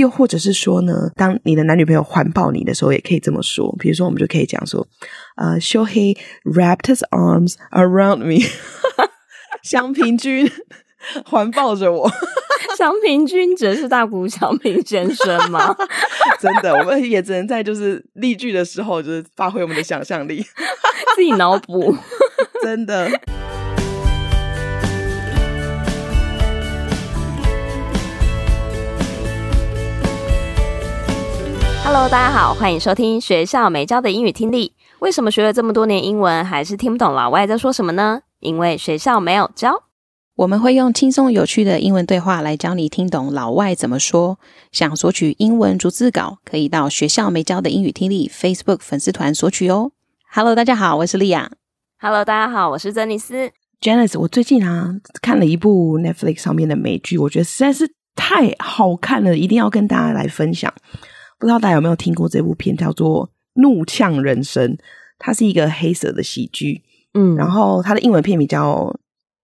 又或者是说呢，当你的男女朋友环抱你的时候，也可以这么说。比如说，我们就可以讲说，呃，Shohei wrapped his arms around me，香平君 环抱着我。香平君指的是大谷祥平先生吗？真的，我们也只能在就是例句的时候，就是发挥我们的想象力，自己脑补。真的。Hello，大家好，欢迎收听学校没教的英语听力。为什么学了这么多年英文，还是听不懂老外在说什么呢？因为学校没有教。我们会用轻松有趣的英文对话来教你听懂老外怎么说。想索取英文逐字稿，可以到学校没教的英语听力 Facebook 粉丝团索取哦。Hello，大家好，我是莉亚。Hello，大家好，我是珍妮斯。Janice，我最近啊看了一部 Netflix 上面的美剧，我觉得实在是太好看了，一定要跟大家来分享。不知道大家有没有听过这部片，叫做《怒呛人生》，它是一个黑色的喜剧。嗯，然后它的英文片名叫。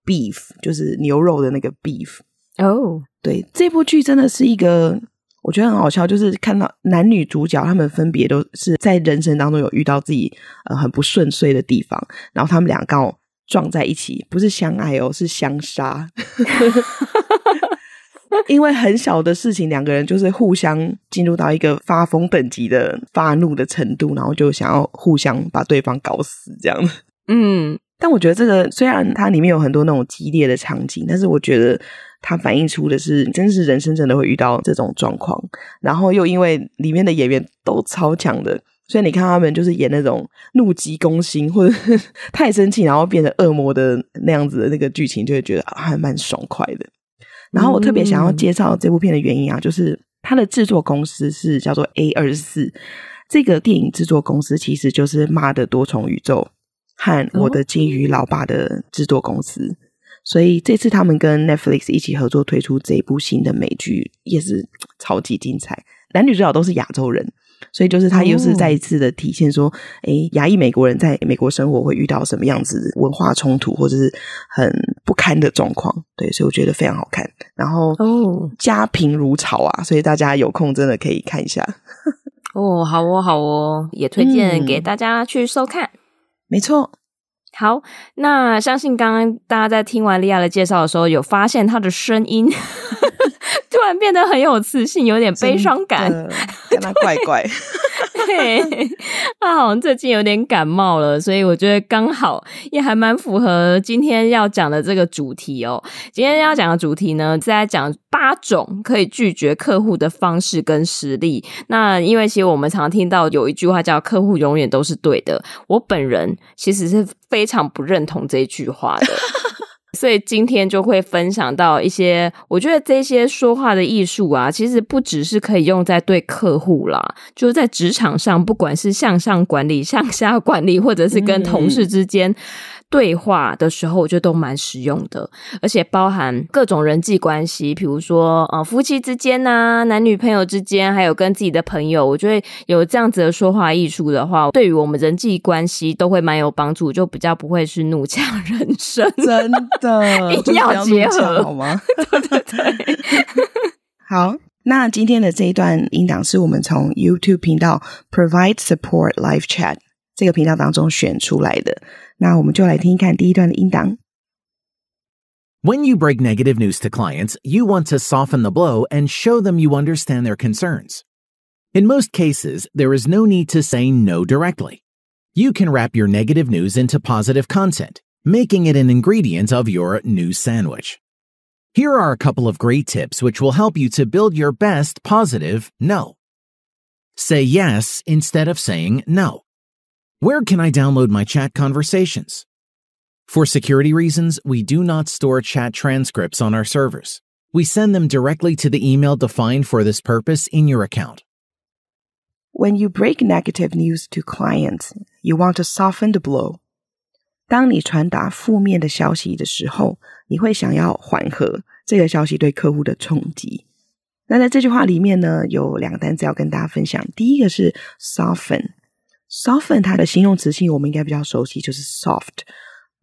Beef 就是牛肉的那个 beef 哦，oh. 对，这部剧真的是一个我觉得很好笑，就是看到男女主角他们分别都是在人生当中有遇到自己呃很不顺遂的地方，然后他们俩刚好撞在一起，不是相爱哦，是相杀，因为很小的事情，两个人就是互相进入到一个发疯等级的发怒的程度，然后就想要互相把对方搞死这样嗯。但我觉得这个虽然它里面有很多那种激烈的场景，但是我觉得它反映出的是，真是人生真的会遇到这种状况。然后又因为里面的演员都超强的，所以你看他们就是演那种怒急攻心，或者是 太生气然后变成恶魔的那样子的那个剧情，就会觉得还蛮爽快的。然后我特别想要介绍这部片的原因啊，就是它的制作公司是叫做 A 二十四，这个电影制作公司其实就是《妈的多重宇宙》。和我的金鱼老爸的制作公司，哦、所以这次他们跟 Netflix 一起合作推出这一部新的美剧，也是超级精彩。男女主角都是亚洲人，所以就是他又是再一次的体现说，哎、哦，亚裔美国人在美国生活会遇到什么样子文化冲突，或者是很不堪的状况。对，所以我觉得非常好看。然后哦，家贫如潮啊，所以大家有空真的可以看一下。哦，好哦，好哦，也推荐给大家去收看。嗯没错，好，那相信刚刚大家在听完莉亚的介绍的时候，有发现她的声音突然变得很有磁性，有点悲伤感，跟他怪怪。对，他好像最近有点感冒了，所以我觉得刚好也还蛮符合今天要讲的这个主题哦。今天要讲的主题呢，是在讲八种可以拒绝客户的方式跟实例。那因为其实我们常听到有一句话叫“客户永远都是对的”，我本人其实是非常不认同这句话的。所以今天就会分享到一些，我觉得这些说话的艺术啊，其实不只是可以用在对客户啦，就是在职场上，不管是向上管理、向下管理，或者是跟同事之间。嗯对话的时候，我觉得都蛮实用的，而且包含各种人际关系，比如说呃夫妻之间呐、啊，男女朋友之间，还有跟自己的朋友，我觉得有这样子的说话艺术的话，对于我们人际关系都会蛮有帮助，就比较不会是怒呛人生。真的，一定要结合好吗？对对对。好，那今天的这一段音档是我们从 YouTube 频道 Provide Support Live Chat 这个频道当中选出来的。那我们就来听一看第一段的音档。When you break negative news to clients, you want to soften the blow and show them you understand their concerns. In most cases, there is no need to say no directly. You can wrap your negative news into positive content, making it an ingredient of your news sandwich. Here are a couple of great tips which will help you to build your best positive no. Say yes instead of saying no. Where can I download my chat conversations? For security reasons, we do not store chat transcripts on our servers. We send them directly to the email defined for this purpose in your account. When you break negative news to clients, you want to soften the blow. 当你传达负面的消息的时候，你会想要缓和这个消息对客户的冲击。那在这句话里面呢，有两个单词要跟大家分享。第一个是 soften。 Soften 它的形容词性我们应该比较熟悉，就是 soft，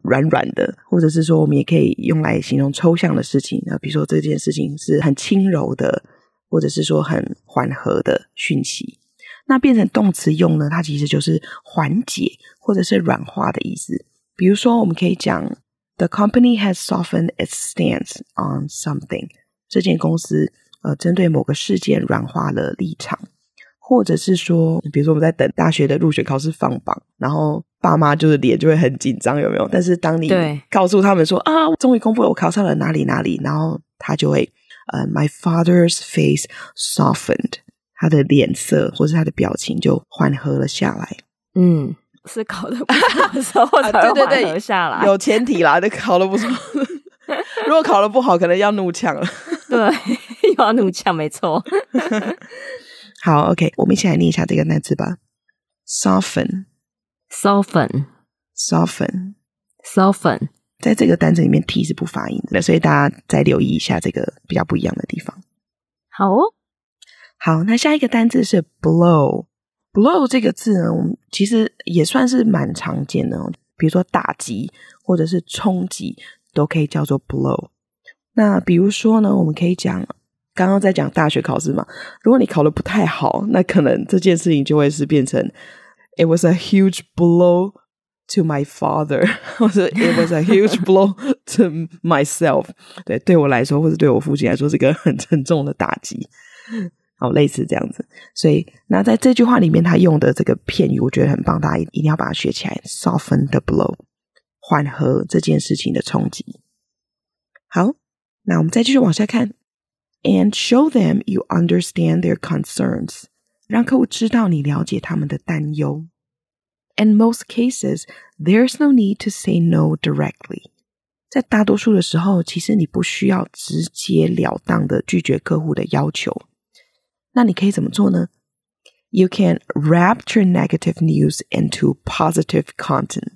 软软的，或者是说我们也可以用来形容抽象的事情。那比如说这件事情是很轻柔的，或者是说很缓和的讯息。那变成动词用呢，它其实就是缓解或者是软化的意思。比如说，我们可以讲 The company has softened its stance on something。这间公司呃，针对某个事件软化了立场。或者是说，比如说我们在等大学的入学考试放榜，然后爸妈就是脸就会很紧张，有没有？但是当你告诉他们说啊，终于公布了我考上了哪里哪里，然后他就会呃，My father's face softened，他的脸色或是他的表情就缓和了下来。嗯，是考的不错的时候才会缓和下来，啊、对对对，有前提啦，这考的不错。如果考的不好，可能要怒呛了。对，又要怒呛，没错。好，OK，我们一起来念一下这个单词吧。soften, soften, soften, soften，在这个单词里面，t 是不发音的，所以大家再留意一下这个比较不一样的地方。好哦，好，那下一个单字是 blow。blow 这个字呢，我们其实也算是蛮常见的哦，比如说打击或者是冲击，都可以叫做 blow。那比如说呢，我们可以讲。刚刚在讲大学考试嘛，如果你考得不太好，那可能这件事情就会是变成 "It was a huge blow to my father"，或者 "It was a huge blow to myself"。对，对我来说，或者对我父亲来说，是一个很沉重的打击。好，类似这样子。所以，那在这句话里面，他用的这个片语，我觉得很棒，大家一定要把它学起来。Soften the blow，缓和这件事情的冲击。好，那我们再继续往下看。And show them you understand their concerns，让客户知道你了解他们的担忧。In most cases, there's no need to say no directly。在大多数的时候，其实你不需要直截了当的拒绝客户的要求。那你可以怎么做呢？You can wrap your negative news into positive content。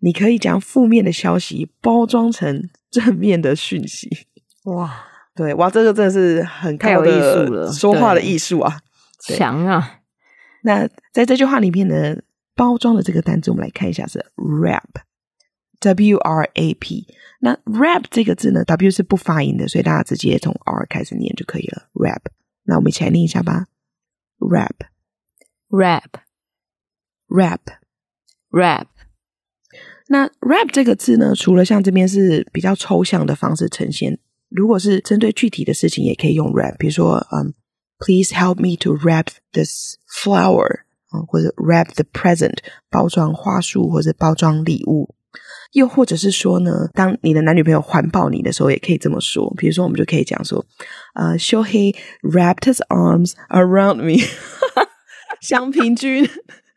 你可以将负面的消息包装成正面的讯息。哇！ 对，哇，这个真的是很太有艺术了说话的艺术啊，强啊！那在这句话里面呢，包装的这个单词，我们来看一下是 wrap，W R A P。那 wrap 这个字呢，W 是不发音的，所以大家直接从 R 开始念就可以了。wrap，那我们一起来念一下吧。wrap，wrap，wrap。那 wrap 这个字呢，除了像这边是比较抽象的方式呈现。如果是针对具体的事情，也可以用 wrap，比如说，嗯、um,，Please help me to wrap this flower，啊，或者 wrap the present，包装花束或者包装礼物。又或者是说呢，当你的男女朋友环抱你的时候，也可以这么说。比如说，我们就可以讲说，呃、uh,，Shohei wrapped his arms around me，香平君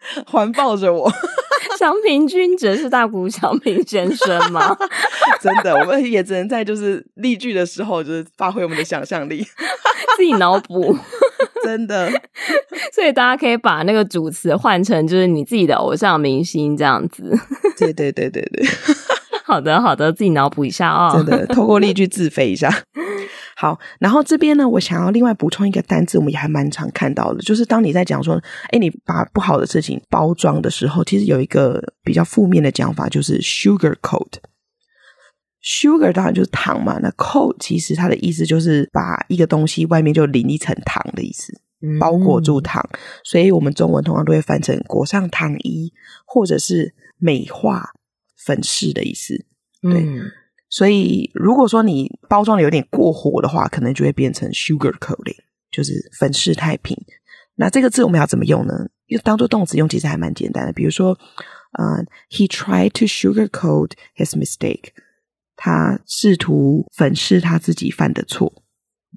环抱着我。祥平君则是大谷翔平先生吗？真的，我们也只能在就是例句的时候，就是发挥我们的想象力，自己脑补。真的，所以大家可以把那个主词换成就是你自己的偶像明星这样子。对对对对对，好的好的，自己脑补一下哦。真的，透过例句自肥一下。好，然后这边呢，我想要另外补充一个单字，我们也还蛮常看到的，就是当你在讲说，哎，你把不好的事情包装的时候，其实有一个比较负面的讲法，就是 sugarcoat。sugar 当然就是糖嘛，那 coat 其实它的意思就是把一个东西外面就淋一层糖的意思，包裹住糖，嗯、所以我们中文通常都会翻成裹上糖衣，或者是美化、粉饰的意思，对。嗯所以，如果说你包装的有点过火的话，可能就会变成 sugarcoating，就是粉饰太平。那这个字我们要怎么用呢？又当做动词用，其实还蛮简单的。比如说，呃，He tried to sugarcoat his mistake，他试图粉饰他自己犯的错。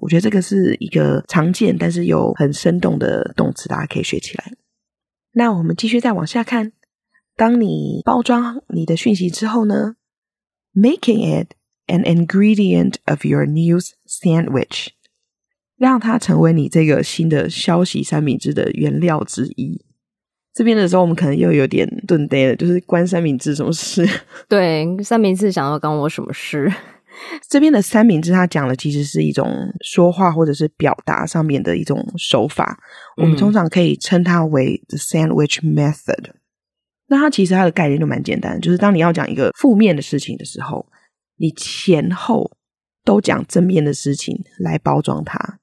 我觉得这个是一个常见但是又很生动的动词，大家可以学起来。那我们继续再往下看，当你包装你的讯息之后呢？Making it an ingredient of your news sandwich，让它成为你这个新的消息三明治的原料之一。这边的时候，我们可能又有点顿呆了，就是关三明治什么事？对，三明治想要关我什么事？这边的三明治，它讲的其实是一种说话或者是表达上面的一种手法。嗯、我们通常可以称它为 the sandwich method。那它其实它的概念就蛮简单，就是当你要讲一个负面的事情的时候，你前后都讲正面的事情来包装它。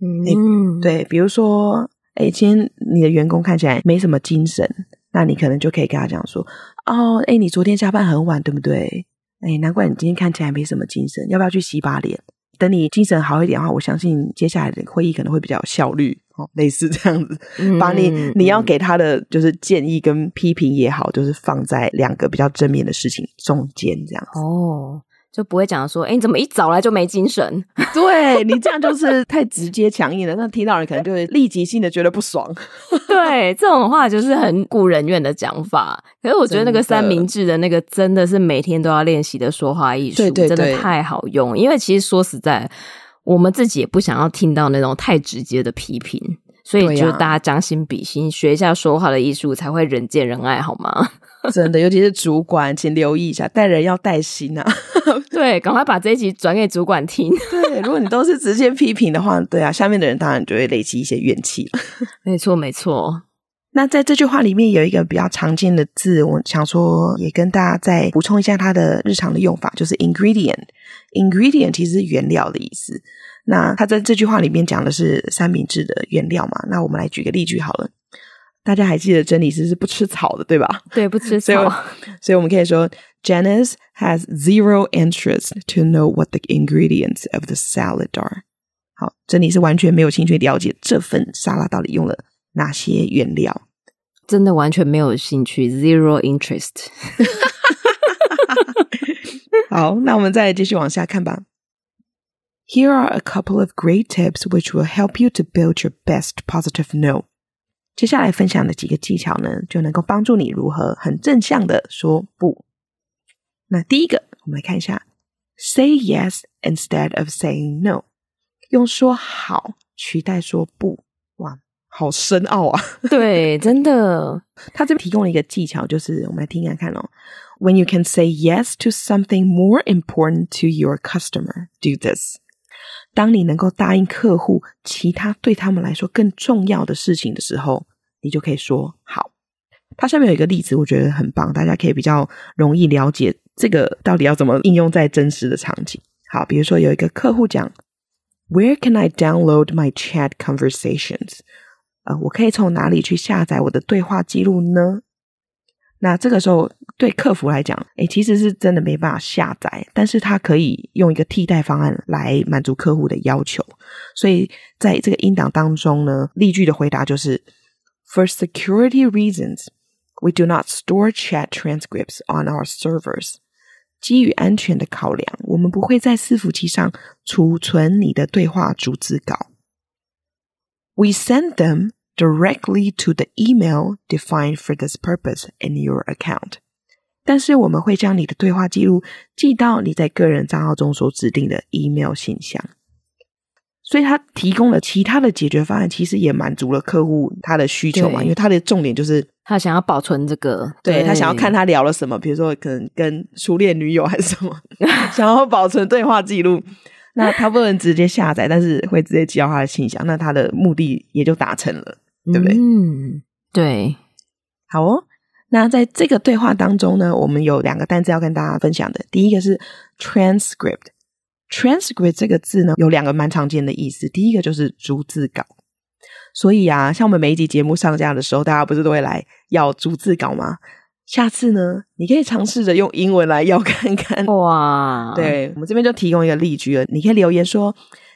嗯，对，比如说，哎，今天你的员工看起来没什么精神，那你可能就可以跟他讲说，哦，哎，你昨天下班很晚，对不对？哎，难怪你今天看起来没什么精神，要不要去洗把脸？等你精神好一点的话，我相信接下来的会议可能会比较有效率哦，类似这样子，嗯、把你你要给他的就是建议跟批评也好，就是放在两个比较正面的事情中间这样子哦。就不会讲说，哎，你怎么一早来就没精神？对，你这样就是太直接强硬了，那听到人可能就会立即性的觉得不爽。对，这种话就是很古人怨的讲法。可是我觉得那个三明治的那个真的是每天都要练习的说话艺术，真的太好用。因为其实说实在，我们自己也不想要听到那种太直接的批评，所以就大家将心比心，学一下说话的艺术，才会人见人爱，好吗？真的，尤其是主管，请留意一下，带人要带心啊！对，赶快把这一集转给主管听。对，如果你都是直接批评的话，对啊，下面的人当然就会累积一些怨气了。没错，没错。那在这句话里面有一个比较常见的字，我想说也跟大家再补充一下它的日常的用法，就是 ingredient。ingredient 其实是原料的意思。那它在这句话里面讲的是三明治的原料嘛？那我们来举个例句好了。大家还记得珍妮斯是不吃草的，对吧？对，不吃草。所以，所以我们可以说，Janice has zero interest to know what the ingredients of the salad are。好，珍妮是完全没有兴趣了解这份沙拉到底用了哪些原料，真的完全没有兴趣，zero interest。好，那我们再继续往下看吧。Here are a couple of great tips which will help you to build your best positive no。 接下来分享的几个技巧呢，就能够帮助你如何很正向的说不。那第一个，我们来看一下，say yes instead of saying no，用说好取代说不，哇，好深奥啊！对，真的。他这边提供了一个技巧，就是我们来听看看哦。When you can say yes to something more important to your customer, do this. 当你能够答应客户其他对他们来说更重要的事情的时候，你就可以说好。它下面有一个例子，我觉得很棒，大家可以比较容易了解这个到底要怎么应用在真实的场景。好，比如说有一个客户讲，Where can I download my chat conversations？呃，我可以从哪里去下载我的对话记录呢？那这个时候，对客服来讲，诶，其实是真的没办法下载，但是他可以用一个替代方案来满足客户的要求。所以在这个音档当中呢，例句的回答就是：For security reasons, we do not store chat transcripts on our servers。基于安全的考量，我们不会在伺服器上储存你的对话逐字稿。We send them directly to the email defined for this purpose in your account，但是我们会将你的对话记录寄到你在个人账号中所指定的 email 信箱。所以他提供了其他的解决方案，其实也满足了客户他的需求嘛。因为他的重点就是他想要保存这个，对，对他想要看他聊了什么，比如说可能跟初恋女友还是什么，想要保存对话记录。那他不能直接下载，但是会直接寄到他的信箱，那他的目的也就达成了。对不对？嗯，对，好哦。那在这个对话当中呢，我们有两个单字要跟大家分享的。第一个是 transcript。transcript 这个字呢，有两个蛮常见的意思。第一个就是逐字稿。所以啊，像我们每一集节目上架的时候，大家不是都会来要逐字稿吗？下次呢，你可以尝试着用英文来要看看。哇，对，我们这边就提供一个例句了。你可以留言说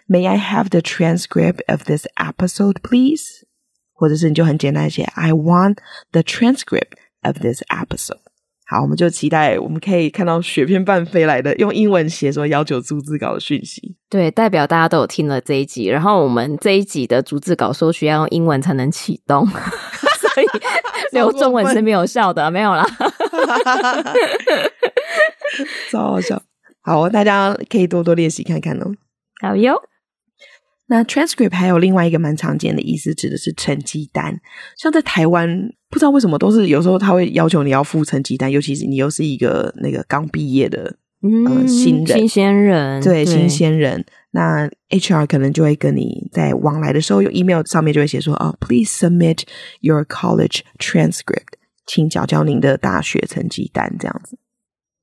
：“May I have the transcript of this episode, please？” 或者是你就很简单写，I want the transcript of this episode。好，我们就期待我们可以看到雪片般飞来的用英文写说要求逐字稿的讯息。对，代表大家都有听了这一集，然后我们这一集的逐字稿说需要用英文才能启动，留中文是没有效的，没有啦。超好笑。好，大家可以多多练习看看哦。好哟。那 transcript 还有另外一个蛮常见的意思，指的是成绩单。像在台湾，不知道为什么都是有时候他会要求你要付成绩单，尤其是你又是一个那个刚毕业的、嗯、呃新人，新鲜人，对，对新鲜人。那 HR 可能就会跟你在往来的时候，用 email 上面就会写说：“哦，please submit your college transcript，请缴交您的大学成绩单。”这样子。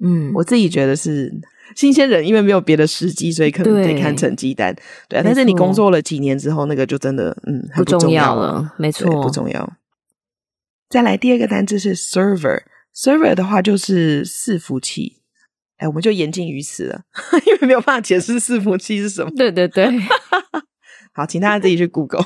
嗯，我自己觉得是新鲜人因为没有别的时机，所以可能得看成绩单。对，但是你工作了几年之后，那个就真的嗯很不重要了，没错，不重要。再来第二个单字是 server，server 的话就是伺服器。哎，我们就言尽于此了，因为没有办法解释伺服器是什么。对对对，好，请大家自己去 Google。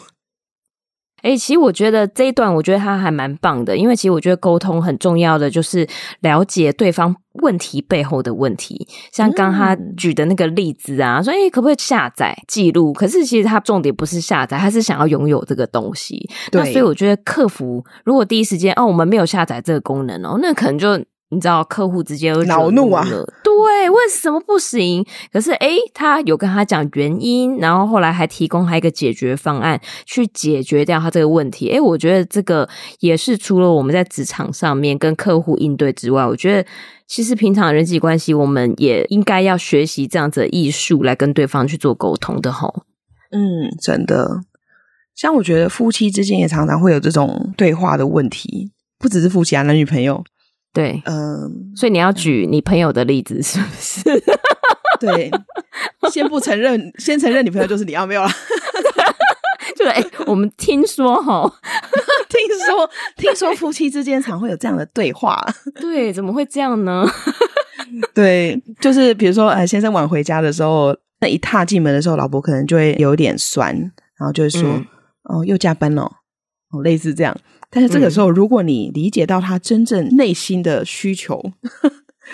哎、欸，其实我觉得这一段，我觉得他还蛮棒的，因为其实我觉得沟通很重要的就是了解对方问题背后的问题。像刚他举的那个例子啊，说哎、欸，可不可以下载记录？可是其实他重点不是下载，他是想要拥有这个东西。对，那所以我觉得客服如果第一时间哦，我们没有下载这个功能哦，那可能就。你知道客户直接恼怒啊？对，为什么不行？可是诶，他有跟他讲原因，然后后来还提供他一个解决方案，去解决掉他这个问题。诶，我觉得这个也是除了我们在职场上面跟客户应对之外，我觉得其实平常人际关系，我们也应该要学习这样子的艺术来跟对方去做沟通的吼。嗯，真的，像我觉得夫妻之间也常常会有这种对话的问题，不只是夫妻啊，男女朋友。对，嗯，所以你要举你朋友的例子，是不是？对，先不承认，先承认你朋友就是你，要没有了。就是哎、欸，我们听说哈，听说听说夫妻之间常会有这样的对话。对，怎么会这样呢？对，就是比如说，哎，先生晚回家的时候，那一踏进门的时候，老婆可能就会有点酸，然后就会说：“嗯、哦，又加班了。”哦，类似这样。但是这个时候，如果你理解到他真正内心的需求，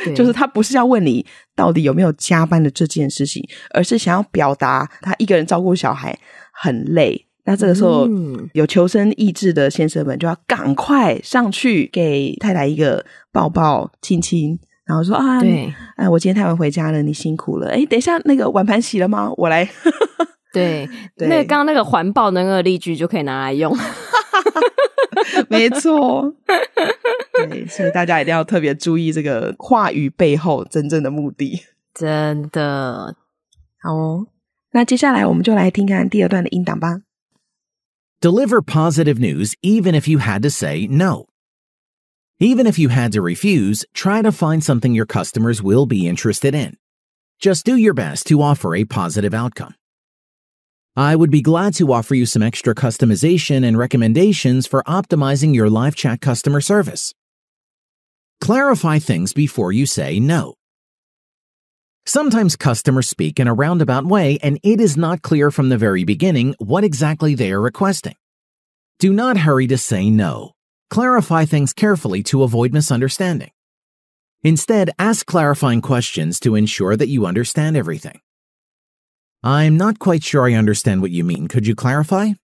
嗯、就是他不是要问你到底有没有加班的这件事情，而是想要表达他一个人照顾小孩很累。那这个时候，嗯、有求生意志的先生们就要赶快上去给太太一个抱抱、亲亲，然后说啊，对，哎，我今天太晚回家了，你辛苦了。哎，等一下，那个碗盘洗了吗？我来。对，对那刚刚那个环抱的那个例句就可以拿来用。没错，对，所以大家一定要特别注意这个话语背后真正的目的。真的，好哦，那接下来我们就来听看第二段的音档吧。Deliver positive news even if you had to say no. Even if you had to refuse, try to find something your customers will be interested in. Just do your best to offer a positive outcome. I would be glad to offer you some extra customization and recommendations for optimizing your live chat customer service. Clarify things before you say no. Sometimes customers speak in a roundabout way and it is not clear from the very beginning what exactly they are requesting. Do not hurry to say no. Clarify things carefully to avoid misunderstanding. Instead, ask clarifying questions to ensure that you understand everything. I'm not quite sure I understand what you mean. Could you clarify?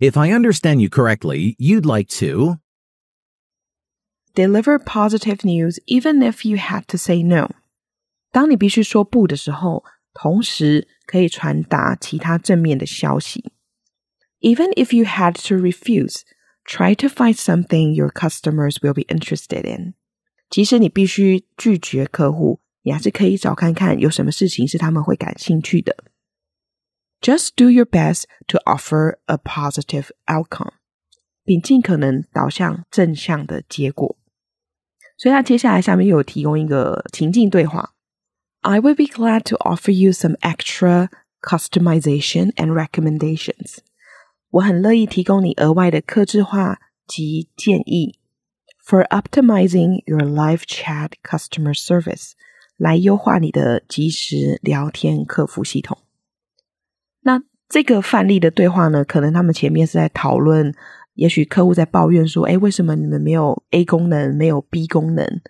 If I understand you correctly, you'd like to deliver positive news even if you had to say no. 当你必须说不的时候，同时可以传达其他正面的消息。Even if you had to refuse, try to find something your customers will be interested in. 即使你必须拒绝客户。 你还是可以找看看有什么事情是他们会感兴趣的。Just do your best to offer a positive outcome，并尽可能导向正向的结果。所以，他接下来下面又有提供一个情境对话：I would be glad to offer you some extra customization and recommendations。我很乐意提供你额外的客制化及建议，for optimizing your live chat customer service。 来优化你的即时聊天客服系统。那这个范例的对话呢，可能他们前面是在讨论，也许客户在抱怨说：“诶，为什么你们没有 A 功能，没有 B 功能？”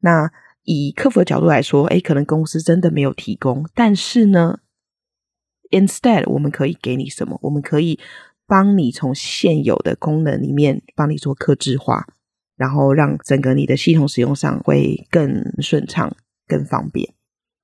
那以客服的角度来说，诶，可能公司真的没有提供，但是呢，instead 我们可以给你什么？我们可以帮你从现有的功能里面帮你做客制化，然后让整个你的系统使用上会更顺畅。更方便，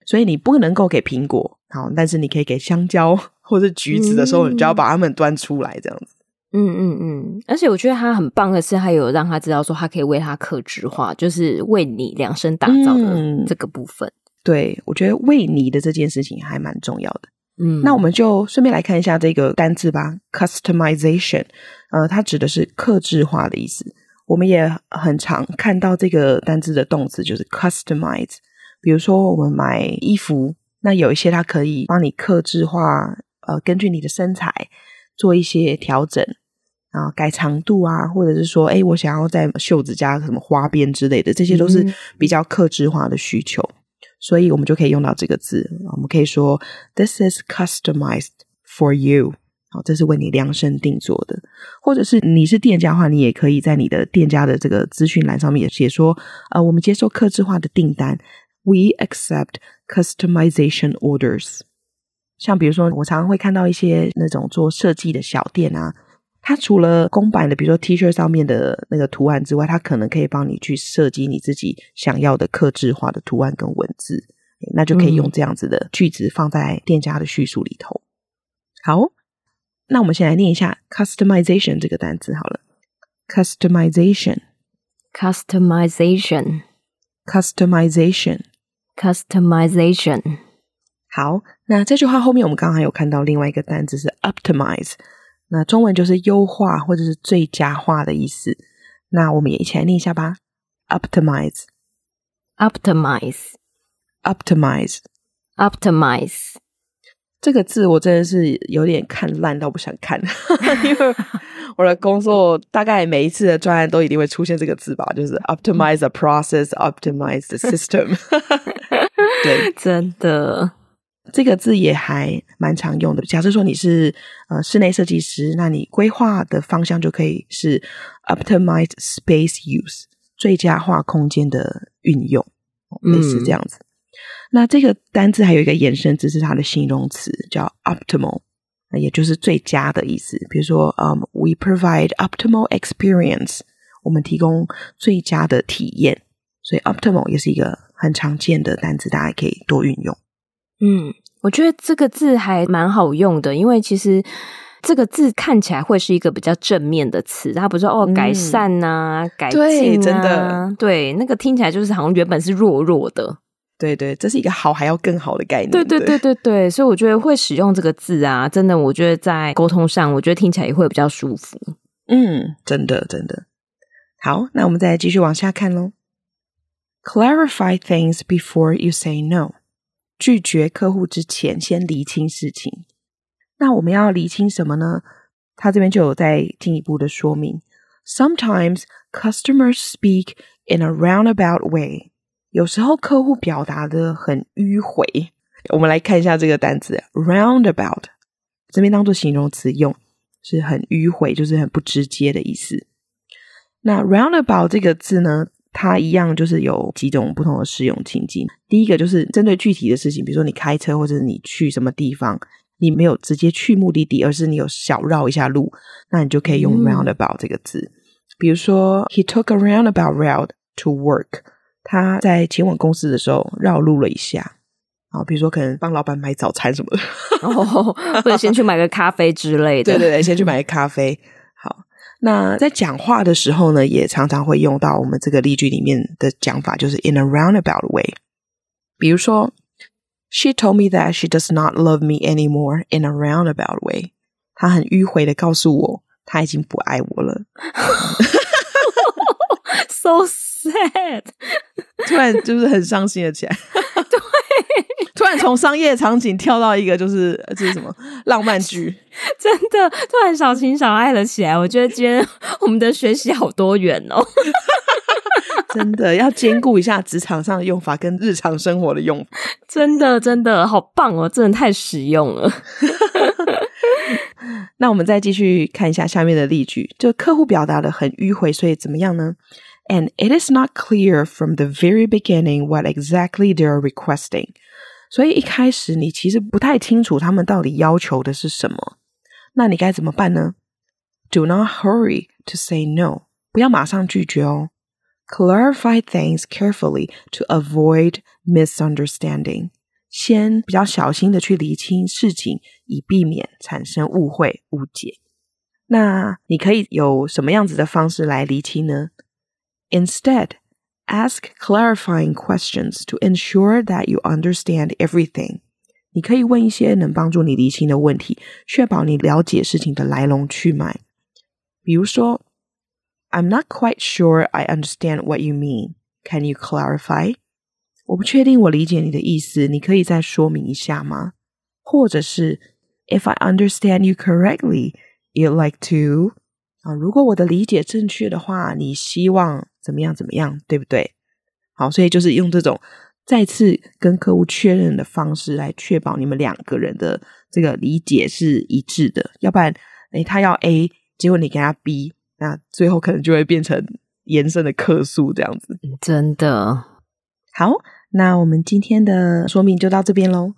所以你不能够给苹果好，但是你可以给香蕉或者橘子的时候，嗯、你就要把它们端出来，这样子。嗯嗯嗯，而且我觉得他很棒的是，他有让他知道说，他可以为他克制化，就是为你量身打造的这个部分。嗯、对，我觉得为你的这件事情还蛮重要的。嗯，那我们就顺便来看一下这个单字吧，customization，呃，它指的是克制化的意思。我们也很常看到这个单字的动词就是 customize。比如说我们买衣服，那有一些它可以帮你克制化，呃，根据你的身材做一些调整。啊，改长度啊，或者是说，哎，我想要在袖子加什么花边之类的，这些都是比较克制化的需求，嗯、所以我们就可以用到这个字。我们可以说，This is customized for you。好，这是为你量身定做的。或者是你是店家的话，你也可以在你的店家的这个资讯栏上面也写说，呃，我们接受客制化的订单，We accept customization orders。像比如说，我常常会看到一些那种做设计的小店啊。它除了公版的，比如说 T 恤上面的那个图案之外，它可能可以帮你去设计你自己想要的刻制化的图案跟文字，那就可以用这样子的句子放在店家的叙述里头。嗯、好，那我们先来念一下 customization 这个单词好了 Customization，好，那这句话后面我们刚刚有看到另外一个单词是 optimize，那中文就是优化或者是最佳化的意思。那我们也一起来念一下吧。Optimize，optimize，optimize，optimize。这个字我真的是有点看烂到不想看，因为我的工作大概每一次的专案都一定会出现这个字吧，就是 optimize the process，optimize the system。对，真的。这个字也还蛮常用的。假设说你是呃室内设计师，那你规划的方向就可以是 optimize space use，最佳化空间的运用，类似这样子。嗯、那这个单字还有一个延伸，只是它的形容词，叫 optimal，也就是最佳的意思。比如说，嗯，we provide optimal experience，我们提供最佳的体验。所以 optimal 也是一个很常见的单字，大家可以多运用。嗯，我觉得这个字还蛮好用的，因为其实这个字看起来会是一个比较正面的词，它不是哦改善呐、啊、嗯、改进啊，对，真的，对，那个听起来就是好像原本是弱弱的，对对，这是一个好还要更好的概念，对对对 对对，所以我觉得会使用这个字啊，真的，我觉得在沟通上，我觉得听起来也会比较舒服，嗯，真的真的，好，那我们再继续往下看喽，Clarify things before you say no。拒绝客户之前，先厘清事情。那我们要厘清什么呢？他这边就有再进一步的说明。Sometimes customers speak in a roundabout way。有时候客户表达的很迂回。我们来看一下这个单词，roundabout，这边当做形容词用，是很迂回，就是很不直接的意思。那 roundabout 这个字呢？它一样就是有几种不同的适用情境。第一个就是针对具体的事情，比如说你开车或者你去什么地方，你没有直接去目的地，而是你有小绕一下路，那你就可以用 roundabout 这个字。嗯、比如说，He took a roundabout route to work。他在前往公司的时候绕路了一下。啊，比如说可能帮老板买早餐什么的，哦，或者先去买个咖啡之类的。对对对，先去买个咖啡。那在讲话的时候呢，也常常会用到我们这个例句里面的讲法，就是 in a roundabout way。比如说，She told me that she does not love me anymore in a roundabout way。她很迂回的告诉我，她已经不爱我了。So sad，突然就是很伤心了起来。对。突然从商业场景跳到一个就是这是什么 浪漫剧，真的突然小情小爱了起来。我觉得今天我们的学习好多元哦，真的要兼顾一下职场上的用法跟日常生活的用法，真的真的好棒哦，真的太实用了。那我们再继续看一下下面的例句，就客户表达的很迂回，所以怎么样呢？And it is not clear from the very beginning what exactly they are requesting. 所以一开始你其实不太清楚他们到底要求的是什么，那你该怎么办呢？Do not hurry to say no，不要马上拒绝哦。Clarify things carefully to avoid misunderstanding，先比较小心的去厘清事情，以避免产生误会误解。那你可以有什么样子的方式来厘清呢？Instead。Ask clarifying questions to ensure that you understand everything。你可以问一些能帮助你厘清的问题，确保你了解事情的来龙去脉。比如说，I'm not quite sure I understand what you mean. Can you clarify？ 我不确定我理解你的意思，你可以再说明一下吗？或者是 If I understand you correctly, you'd like to 啊，如果我的理解正确的话，你希望 怎么样怎么样，对不对？好，所以就是用这种再次跟客户确认的方式来确保你们两个人的这个理解是一致的，要不然，诶，他要 A，结果你给他 B，那最后可能就会变成延伸的客诉这样子。真的。好，那我们今天的说明就到这边喽。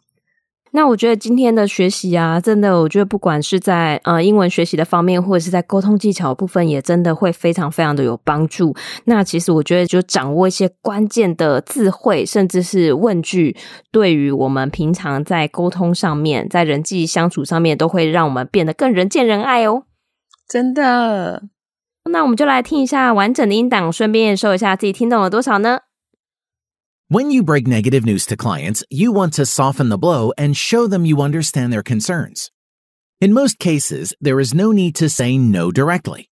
那我觉得今天的学习啊，真的，我觉得不管是在呃英文学习的方面，或者是在沟通技巧的部分，也真的会非常非常的有帮助。那其实我觉得，就掌握一些关键的词汇，甚至是问句，对于我们平常在沟通上面，在人际相处上面，都会让我们变得更人见人爱哦。真的。那我们就来听一下完整的音档，顺便验收一下自己听懂了多少呢？When you break negative news to clients, you want to soften the blow and show them you understand their concerns. In most cases, there is no need to say no directly.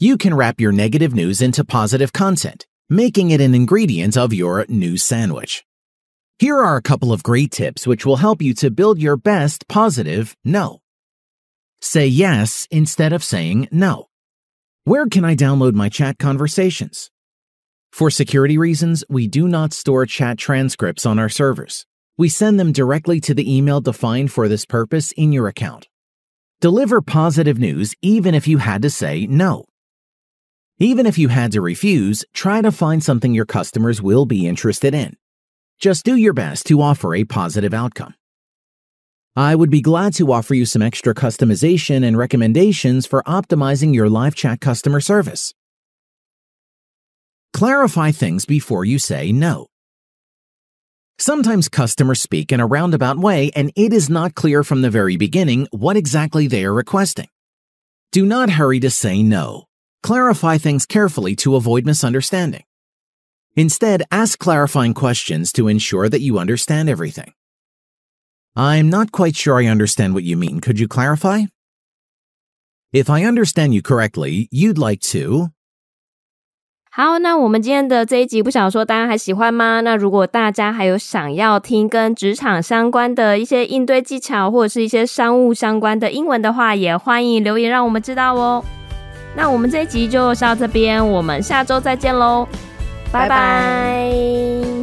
You can wrap your negative news into positive content, making it an ingredient of your news sandwich. Here are a couple of great tips which will help you to build your best positive no. Say yes instead of saying no. Where can I download my chat conversations? For security reasons, we do not store chat transcripts on our servers. We send them directly to the email defined for this purpose in your account. Deliver positive news even if you had to say no. Even if you had to refuse, try to find something your customers will be interested in. Just do your best to offer a positive outcome. I would be glad to offer you some extra customization and recommendations for optimizing your live chat customer service. Clarify things before you say no. Sometimes customers speak in a roundabout way and it is not clear from the very beginning what exactly they are requesting. Do not hurry to say no. Clarify things carefully to avoid misunderstanding. Instead, ask clarifying questions to ensure that you understand everything. I'm not quite sure I understand what you mean. Could you clarify? If I understand you correctly, you'd like to 好，那我们今天的这一集不想说，大家还喜欢吗？那如果大家还有想要听跟职场相关的一些应对技巧，或者是一些商务相关的英文的话，也欢迎留言让我们知道哦。那我们这一集就到这边，我们下周再见喽，拜拜。拜拜。